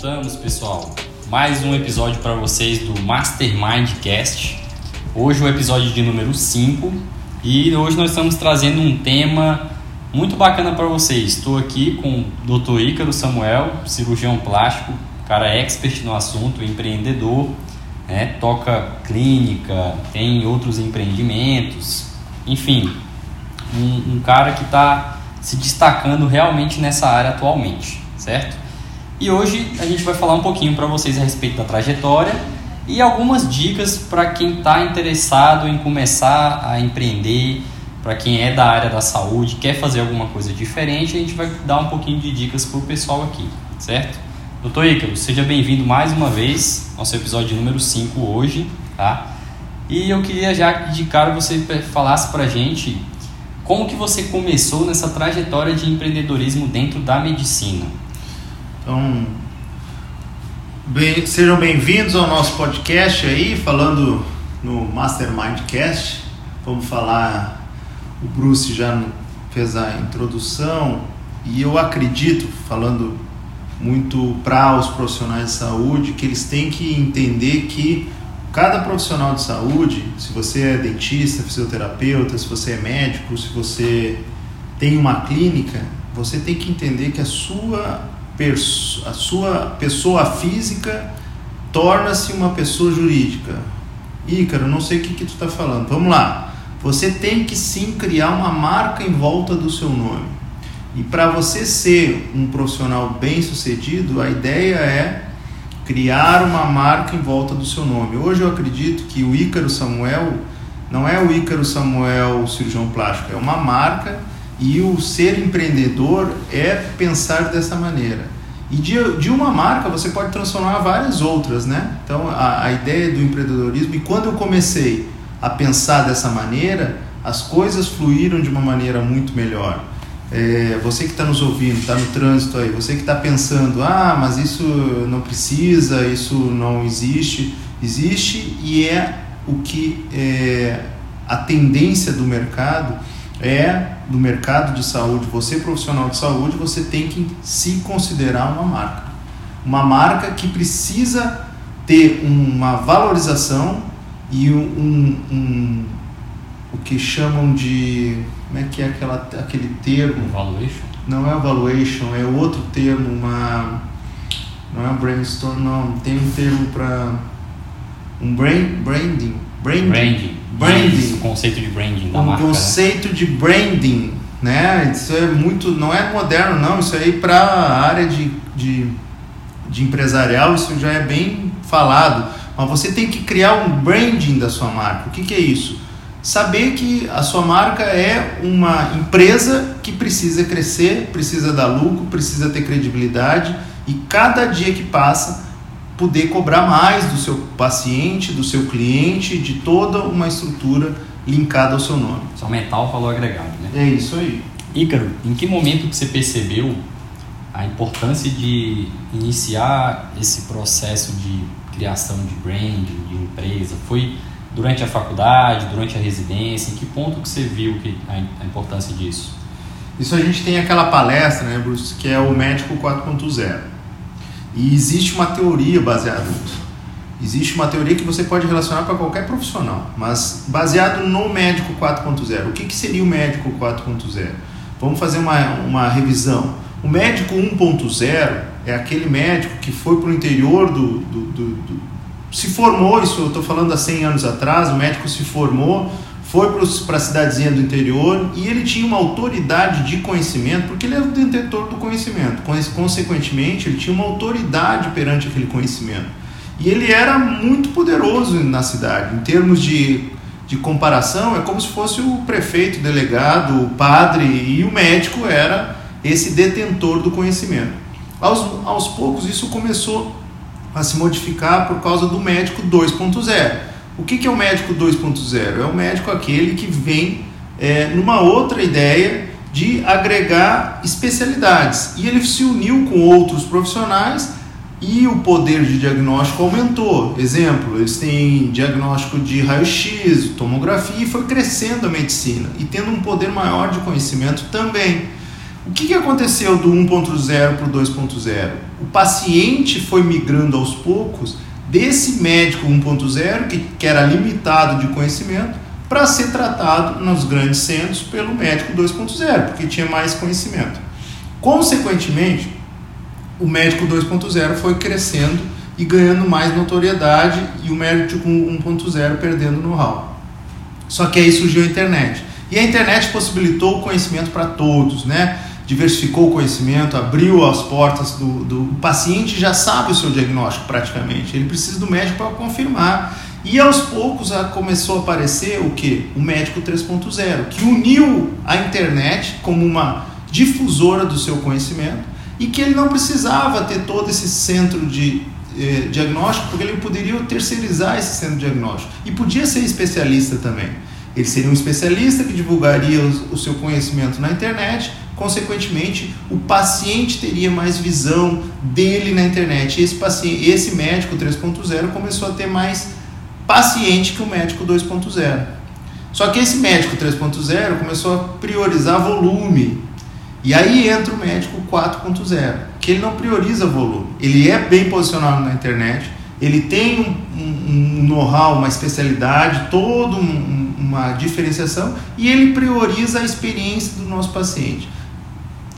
Voltamos, pessoal. Mais um episódio para vocês do Mastermind Cast. Hoje o episódio de número 5 e hoje nós estamos trazendo um tema muito bacana para vocês. Estou aqui com o Dr. Ícaro Samuel, cirurgião plástico, cara expert no assunto, empreendedor, né? toca clínica, tem outros empreendimentos, enfim, um, um cara que está se destacando realmente nessa área atualmente, certo? E hoje a gente vai falar um pouquinho para vocês a respeito da trajetória e algumas dicas para quem está interessado em começar a empreender, para quem é da área da saúde, quer fazer alguma coisa diferente, a gente vai dar um pouquinho de dicas para o pessoal aqui, certo? Doutor Ícaro, seja bem-vindo mais uma vez, nosso episódio número 5 hoje, tá? E eu queria já de cara você falasse para a gente como que você começou nessa trajetória de empreendedorismo dentro da medicina. Então, bem, sejam bem-vindos ao nosso podcast aí, falando no Mastermindcast. Vamos falar, o Bruce já fez a introdução e eu acredito, falando muito para os profissionais de saúde, que eles têm que entender que cada profissional de saúde, se você é dentista, fisioterapeuta, se você é médico, se você tem uma clínica, você tem que entender que a sua, a sua pessoa física torna-se uma pessoa jurídica. Ícaro, não sei o que, que tu está falando. Vamos lá. Você tem que sim criar uma marca em volta do seu nome. E para você ser um profissional bem sucedido, a ideia é criar uma marca em volta do seu nome. Hoje eu acredito que o Ícaro Samuel não é o Ícaro Samuel cirurgião plástico, é uma marca e o ser empreendedor é pensar dessa maneira. E de, de uma marca você pode transformar várias outras, né? Então a, a ideia do empreendedorismo, e quando eu comecei a pensar dessa maneira, as coisas fluíram de uma maneira muito melhor. É, você que está nos ouvindo, está no trânsito aí, você que está pensando, ah, mas isso não precisa, isso não existe, existe e é o que é, a tendência do mercado é do mercado de saúde. Você profissional de saúde, você tem que se considerar uma marca, uma marca que precisa ter uma valorização e um, um o que chamam de como é que é aquela, aquele termo? Valuation? Não é valuation, é outro termo, uma não é brainstorm, não, tem um termo para um brain, branding, branding, branding, branding. o conceito de branding da um marca. Um conceito né? de branding, né? Isso é muito, não é moderno não, isso aí para a área de, de, de empresarial isso já é bem falado, mas você tem que criar um branding da sua marca. O que, que é isso? saber que a sua marca é uma empresa que precisa crescer, precisa dar lucro, precisa ter credibilidade e cada dia que passa poder cobrar mais do seu paciente, do seu cliente, de toda uma estrutura linkada ao seu nome. Isso aumentar o valor agregado, né? É isso aí. Ícaro, em que momento que você percebeu a importância de iniciar esse processo de criação de branding, de empresa? Foi durante a faculdade, durante a residência? Em que ponto que você viu que a, importância disso? Isso a gente tem aquela palestra, né, Bruce, que é o Médico 4.0. E existe uma teoria baseada nisso. Existe uma teoria que você pode relacionar para qualquer profissional, mas baseado no Médico 4.0. O que, que seria o Médico 4.0? Vamos fazer uma, uma revisão. O Médico 1.0 é aquele médico que foi para o interior do, do, do, do se formou, isso eu estou falando há 100 anos atrás, o médico se formou, foi para a cidadezinha do interior e ele tinha uma autoridade de conhecimento, porque ele era o detentor do conhecimento. Consequentemente, ele tinha uma autoridade perante aquele conhecimento. E ele era muito poderoso na cidade. Em termos de, de comparação, é como se fosse o prefeito, o delegado, o padre e o médico era esse detentor do conhecimento. Aos, aos poucos, isso começou a se modificar por causa do médico 2.0. O que, que é o médico 2.0? É o médico aquele que vem é, numa outra ideia de agregar especialidades. E ele se uniu com outros profissionais e o poder de diagnóstico aumentou. Exemplo, eles têm diagnóstico de raio-x, tomografia e foi crescendo a medicina e tendo um poder maior de conhecimento também. O que, que aconteceu do 1.0 para o 2.0? O paciente foi migrando aos poucos desse médico 1.0, que, que era limitado de conhecimento, para ser tratado nos grandes centros pelo médico 2.0, porque tinha mais conhecimento. Consequentemente, o médico 2.0 foi crescendo e ganhando mais notoriedade e o médico 1.0 perdendo know-how. Só que aí surgiu a internet. E a internet possibilitou o conhecimento para todos, né? Diversificou o conhecimento, abriu as portas do, do o paciente já sabe o seu diagnóstico praticamente. Ele precisa do médico para confirmar. E aos poucos começou a aparecer o que? O médico 3.0, que uniu a internet como uma difusora do seu conhecimento e que ele não precisava ter todo esse centro de eh, diagnóstico, porque ele poderia terceirizar esse centro de diagnóstico e podia ser especialista também. Ele seria um especialista que divulgaria o seu conhecimento na internet, consequentemente, o paciente teria mais visão dele na internet. Esse, paciente, esse médico 3.0 começou a ter mais paciente que o médico 2.0. Só que esse médico 3.0 começou a priorizar volume. E aí entra o médico 4.0, que ele não prioriza volume. Ele é bem posicionado na internet, ele tem um, um, um know-how, uma especialidade, toda um, uma diferenciação e ele prioriza a experiência do nosso paciente,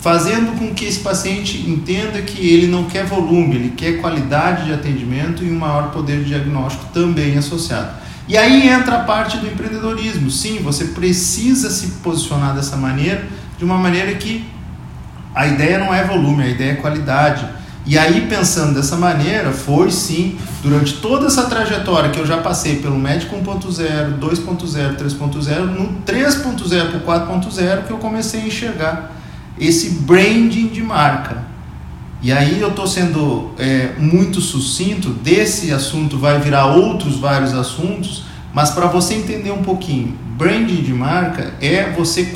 fazendo com que esse paciente entenda que ele não quer volume, ele quer qualidade de atendimento e um maior poder de diagnóstico também associado. E aí entra a parte do empreendedorismo. Sim, você precisa se posicionar dessa maneira, de uma maneira que a ideia não é volume, a ideia é qualidade e aí, pensando dessa maneira, foi sim, durante toda essa trajetória que eu já passei pelo médico 1.0, 2.0, 3.0, no 3.0 para o 4.0 que eu comecei a enxergar esse branding de marca. E aí eu estou sendo é, muito sucinto, desse assunto vai virar outros vários assuntos, mas para você entender um pouquinho, branding de marca é você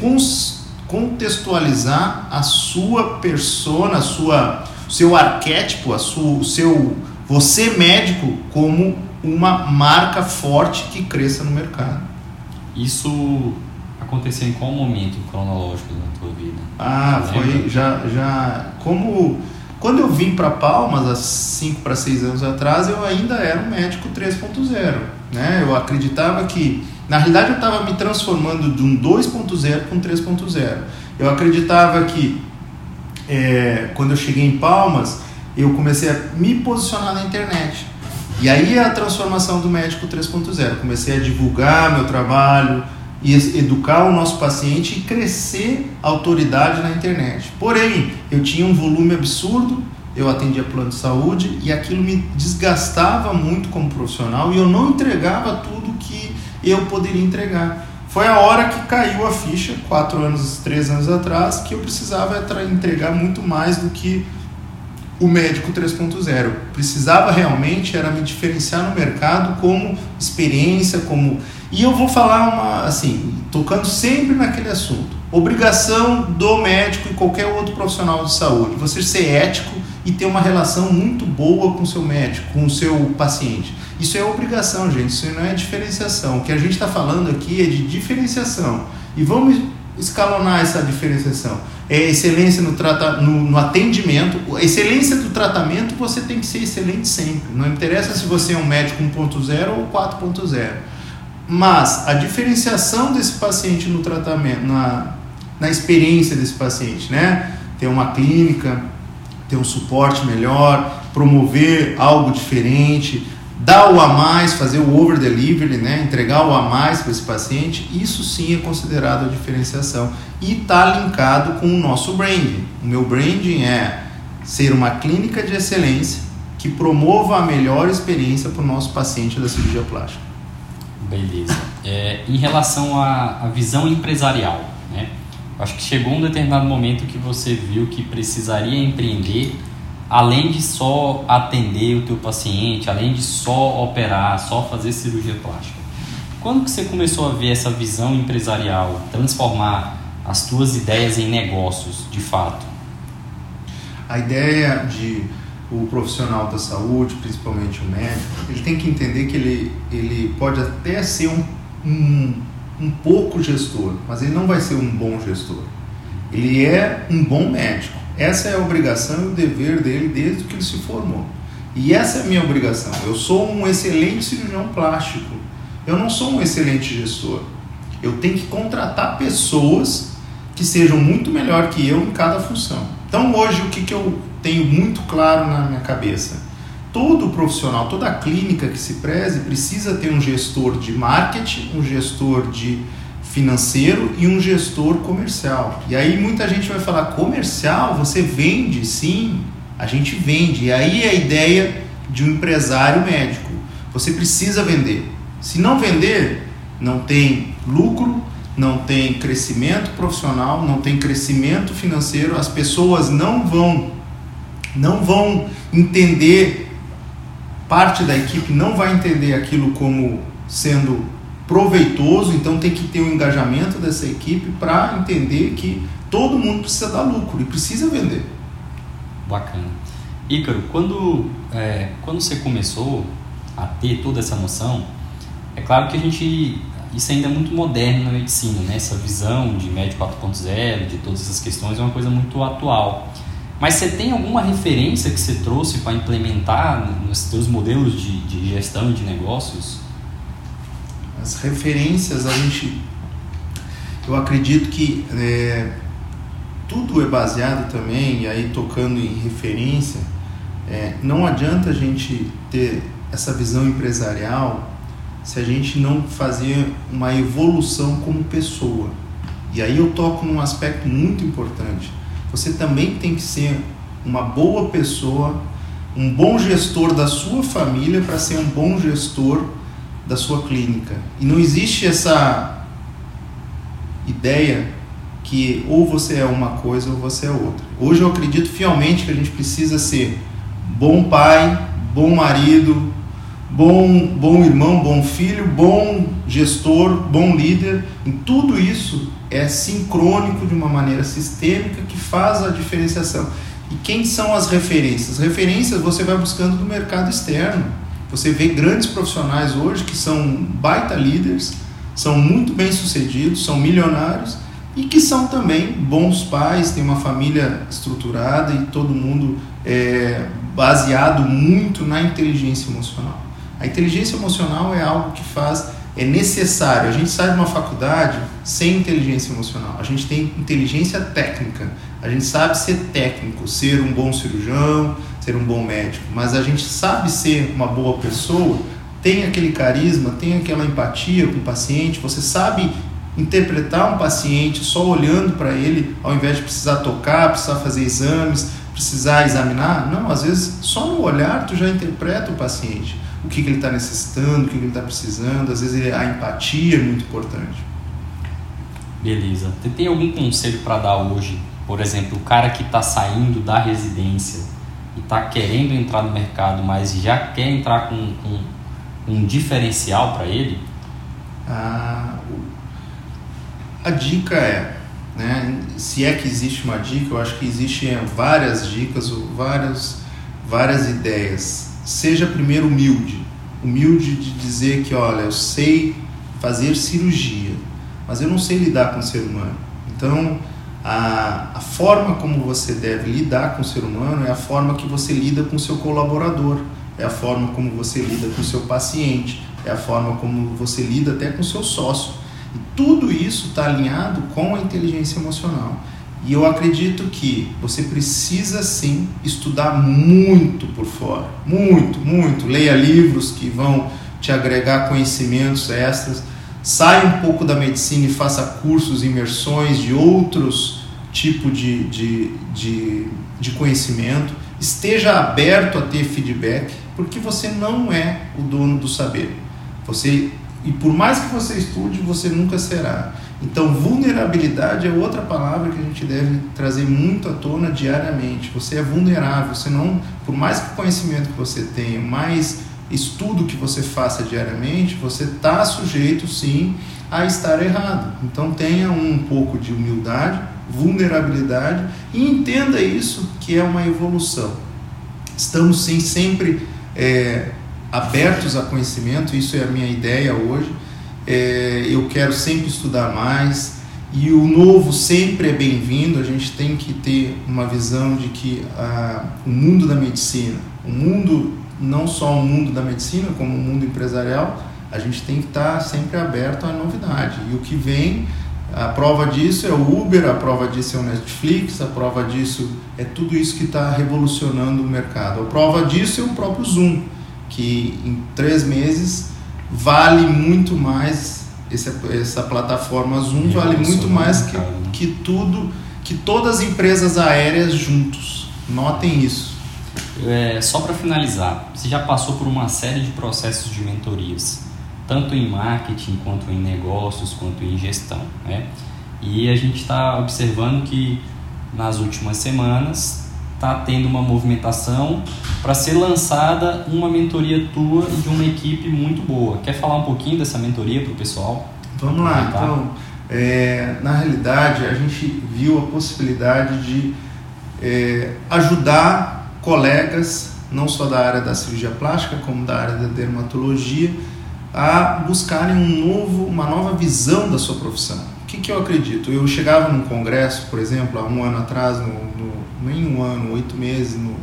contextualizar a sua persona, a sua seu arquétipo, a sua, seu você médico como uma marca forte que cresça no mercado. Isso aconteceu em qual momento cronológico da tua vida? Ah, foi já já como quando eu vim para Palmas há 5 para 6 anos atrás, eu ainda era um médico 3.0, né? Eu acreditava que na realidade eu estava me transformando de um 2.0 para um 3.0. Eu acreditava que é, quando eu cheguei em Palmas, eu comecei a me posicionar na internet. E aí a transformação do médico 3.0. Comecei a divulgar meu trabalho, e educar o nosso paciente e crescer a autoridade na internet. Porém, eu tinha um volume absurdo, eu atendia plano de saúde e aquilo me desgastava muito como profissional e eu não entregava tudo que eu poderia entregar. Foi a hora que caiu a ficha, quatro anos, três anos atrás, que eu precisava entregar muito mais do que o médico 3.0. Precisava realmente era me diferenciar no mercado como experiência, como e eu vou falar uma assim, tocando sempre naquele assunto. Obrigação do médico e qualquer outro profissional de saúde, você ser ético e ter uma relação muito boa com o seu médico, com o seu paciente. Isso é obrigação, gente, isso não é diferenciação. O que a gente está falando aqui é de diferenciação. E vamos escalonar essa diferenciação. É excelência no, trata, no, no atendimento. Excelência do tratamento você tem que ser excelente sempre. Não interessa se você é um médico 1.0 ou 4.0. Mas a diferenciação desse paciente no tratamento, na, na experiência desse paciente, né? Ter uma clínica, ter um suporte melhor, promover algo diferente, dar o a mais, fazer o over delivery, né? entregar o a mais para esse paciente, isso sim é considerado a diferenciação e está linkado com o nosso branding. O meu branding é ser uma clínica de excelência que promova a melhor experiência para o nosso paciente da cirurgia plástica. Beleza. É, em relação à, à visão empresarial, né? acho que chegou um determinado momento que você viu que precisaria empreender além de só atender o teu paciente, além de só operar, só fazer cirurgia plástica. Quando que você começou a ver essa visão empresarial, transformar as tuas ideias em negócios, de fato? A ideia de o profissional da saúde, principalmente o médico, ele tem que entender que ele, ele pode até ser um, um, um pouco gestor, mas ele não vai ser um bom gestor Ele é um bom médico. Essa é a obrigação e o dever dele desde que ele se formou. E essa é a minha obrigação. Eu sou um excelente cirurgião plástico. Eu não sou um excelente gestor. Eu tenho que contratar pessoas que sejam muito melhor que eu em cada função. Então hoje o que, que eu tenho muito claro na minha cabeça? Todo profissional, toda clínica que se preze precisa ter um gestor de marketing, um gestor de financeiro e um gestor comercial. E aí muita gente vai falar: comercial, você vende? Sim, a gente vende. E aí é a ideia de um empresário médico. Você precisa vender. Se não vender, não tem lucro, não tem crescimento profissional, não tem crescimento financeiro, as pessoas não vão não vão entender parte da equipe não vai entender aquilo como sendo proveitoso, então tem que ter o um engajamento dessa equipe para entender que todo mundo precisa dar lucro e precisa vender. Bacana. Ícaro, quando, é, quando você começou a ter toda essa noção, é claro que a gente. Isso ainda é muito moderno na medicina, né? Essa visão de médico 4.0, de todas essas questões, é uma coisa muito atual. Mas você tem alguma referência que você trouxe para implementar nos seus modelos de, de gestão de negócios? As referências, a gente. Eu acredito que é, tudo é baseado também, e aí tocando em referência, é, não adianta a gente ter essa visão empresarial se a gente não fazer uma evolução como pessoa. E aí eu toco num aspecto muito importante. Você também tem que ser uma boa pessoa, um bom gestor da sua família para ser um bom gestor da sua clínica. E não existe essa ideia que ou você é uma coisa ou você é outra. Hoje eu acredito fielmente que a gente precisa ser bom pai, bom marido, bom, bom irmão, bom filho, bom gestor, bom líder. Em tudo isso é sincrônico de uma maneira sistêmica que faz a diferenciação. E quem são as referências? As referências você vai buscando do mercado externo. Você vê grandes profissionais hoje que são baita líderes, são muito bem sucedidos, são milionários e que são também bons pais, têm uma família estruturada e todo mundo é baseado muito na inteligência emocional. A inteligência emocional é algo que faz, é necessário. A gente sai de uma faculdade sem inteligência emocional. A gente tem inteligência técnica. A gente sabe ser técnico, ser um bom cirurgião, ser um bom médico, mas a gente sabe ser uma boa pessoa, tem aquele carisma, tem aquela empatia com o paciente, você sabe interpretar um paciente só olhando para ele, ao invés de precisar tocar, precisar fazer exames, precisar examinar. Não, às vezes só no olhar tu já interpreta o paciente, o que, que ele está necessitando, o que, que ele está precisando. Às vezes a empatia é muito importante. Beleza. Você tem algum conselho para dar hoje? Por exemplo, o cara que está saindo da residência e está querendo entrar no mercado, mas já quer entrar com, com um diferencial para ele? Ah, a dica é, né, se é que existe uma dica, eu acho que existem várias dicas, várias, várias ideias. Seja primeiro humilde, humilde de dizer que, olha, eu sei fazer cirurgia, mas eu não sei lidar com o ser humano. Então, a, a forma como você deve lidar com o ser humano é a forma que você lida com o seu colaborador, é a forma como você lida com o seu paciente, é a forma como você lida até com o seu sócio. E tudo isso está alinhado com a inteligência emocional. E eu acredito que você precisa sim estudar muito por fora, muito, muito. Leia livros que vão te agregar conhecimentos extras saia um pouco da medicina e faça cursos, imersões de outros tipos de, de, de, de conhecimento, esteja aberto a ter feedback, porque você não é o dono do saber. Você e por mais que você estude, você nunca será. Então, vulnerabilidade é outra palavra que a gente deve trazer muito à tona diariamente. Você é vulnerável, você não, por mais que conhecimento que você tenha, mais estudo que você faça diariamente, você está sujeito sim a estar errado. Então tenha um pouco de humildade, vulnerabilidade e entenda isso que é uma evolução. Estamos sim sempre é, abertos a conhecimento, isso é a minha ideia hoje. É, eu quero sempre estudar mais e o novo sempre é bem-vindo. A gente tem que ter uma visão de que ah, o mundo da medicina, o mundo não só o mundo da medicina, como o mundo empresarial, a gente tem que estar sempre aberto à novidade. E o que vem, a prova disso é o Uber, a prova disso é o Netflix, a prova disso é tudo isso que está revolucionando o mercado. A prova disso é o próprio Zoom, que em três meses vale muito mais esse, essa plataforma Zoom vale muito mais que, né? que tudo, que todas as empresas aéreas juntos. Notem isso. É, só para finalizar, você já passou por uma série de processos de mentorias, tanto em marketing, quanto em negócios, quanto em gestão. Né? E a gente está observando que nas últimas semanas está tendo uma movimentação para ser lançada uma mentoria tua e de uma equipe muito boa. Quer falar um pouquinho dessa mentoria para o pessoal? Vamos lá, então. É, na realidade, a gente viu a possibilidade de é, ajudar colegas, não só da área da cirurgia plástica, como da área da dermatologia, a buscarem um novo, uma nova visão da sua profissão. Que, que eu acredito? Eu chegava num congresso, por exemplo, há um ano atrás, no, no nem um ano, oito meses no,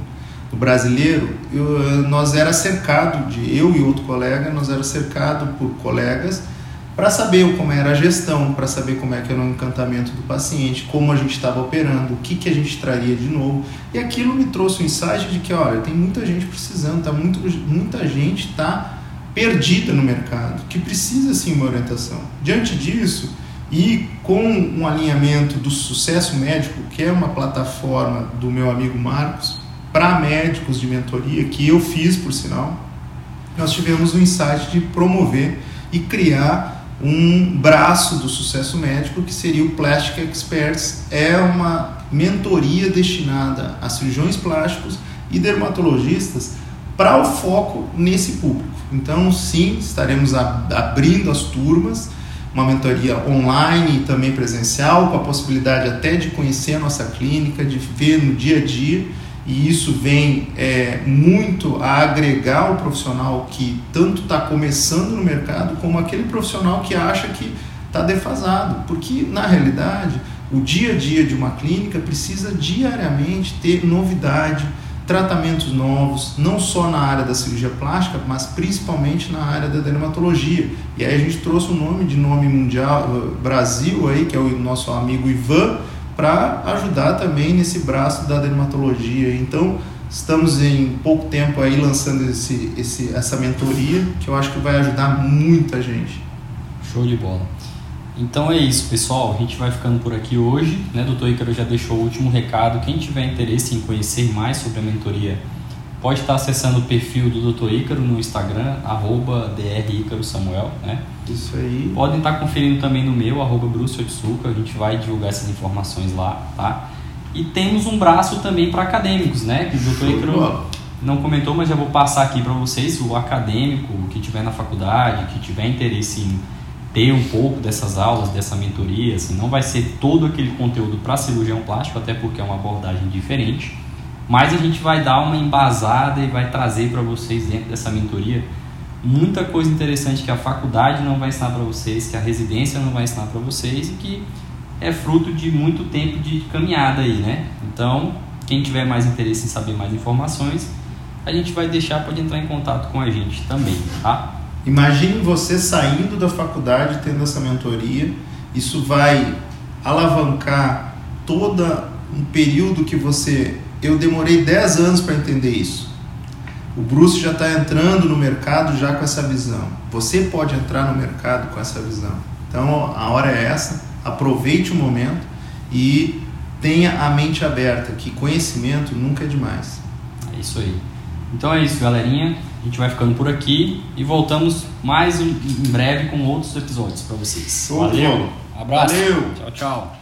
no brasileiro, eu, nós era cercado de eu e outro colega, nós era cercado por colegas para saber como era a gestão, para saber como é que era o encantamento do paciente, como a gente estava operando, o que, que a gente traria de novo. E aquilo me trouxe o insight de que, olha, tem muita gente precisando, tá muito, muita gente está perdida no mercado, que precisa sim uma orientação. Diante disso, e com um alinhamento do Sucesso Médico, que é uma plataforma do meu amigo Marcos, para médicos de mentoria, que eu fiz, por sinal, nós tivemos o insight de promover e criar um braço do sucesso médico que seria o Plastic Experts. É uma mentoria destinada a cirurgiões plásticos e dermatologistas para o foco nesse público. Então, sim, estaremos abrindo as turmas uma mentoria online e também presencial, com a possibilidade até de conhecer a nossa clínica, de ver no dia a dia, e isso vem é, muito a agregar o profissional que tanto está começando no mercado, como aquele profissional que acha que está defasado, porque na realidade o dia a dia de uma clínica precisa diariamente ter novidade, tratamentos novos, não só na área da cirurgia plástica, mas principalmente na área da dermatologia. E aí a gente trouxe o um nome de nome mundial uh, Brasil aí, que é o nosso amigo Ivan, para ajudar também nesse braço da dermatologia. Então, estamos em pouco tempo aí lançando esse, esse, essa mentoria, que eu acho que vai ajudar muita gente. Show de bola. Então é isso, pessoal. A gente vai ficando por aqui hoje. Né? Doutor Ícaro já deixou o último recado. Quem tiver interesse em conhecer mais sobre a mentoria, pode estar acessando o perfil do Dr. Ícaro no Instagram, arroba Samuel, né? Isso aí. Podem estar conferindo também no meu, arroba. A gente vai divulgar essas informações lá, tá? E temos um braço também para acadêmicos, né? Que o Dr. Ícaro não comentou, mas já vou passar aqui para vocês. O acadêmico que tiver na faculdade, que tiver interesse em ter um pouco dessas aulas, dessa mentoria, assim, não vai ser todo aquele conteúdo para cirurgião plástico, até porque é uma abordagem diferente, mas a gente vai dar uma embasada e vai trazer para vocês dentro dessa mentoria muita coisa interessante que a faculdade não vai ensinar para vocês, que a residência não vai ensinar para vocês e que é fruto de muito tempo de caminhada aí, né? Então, quem tiver mais interesse em saber mais informações, a gente vai deixar, pode entrar em contato com a gente também, tá? Imagine você saindo da faculdade tendo essa mentoria. Isso vai alavancar todo um período que você. Eu demorei 10 anos para entender isso. O Bruce já está entrando no mercado já com essa visão. Você pode entrar no mercado com essa visão. Então a hora é essa. Aproveite o momento e tenha a mente aberta, que conhecimento nunca é demais. É isso aí. Então é isso, galerinha. A gente vai ficando por aqui e voltamos mais em breve com outros episódios para vocês. Valeu. Abraço. Valeu. Tchau, tchau.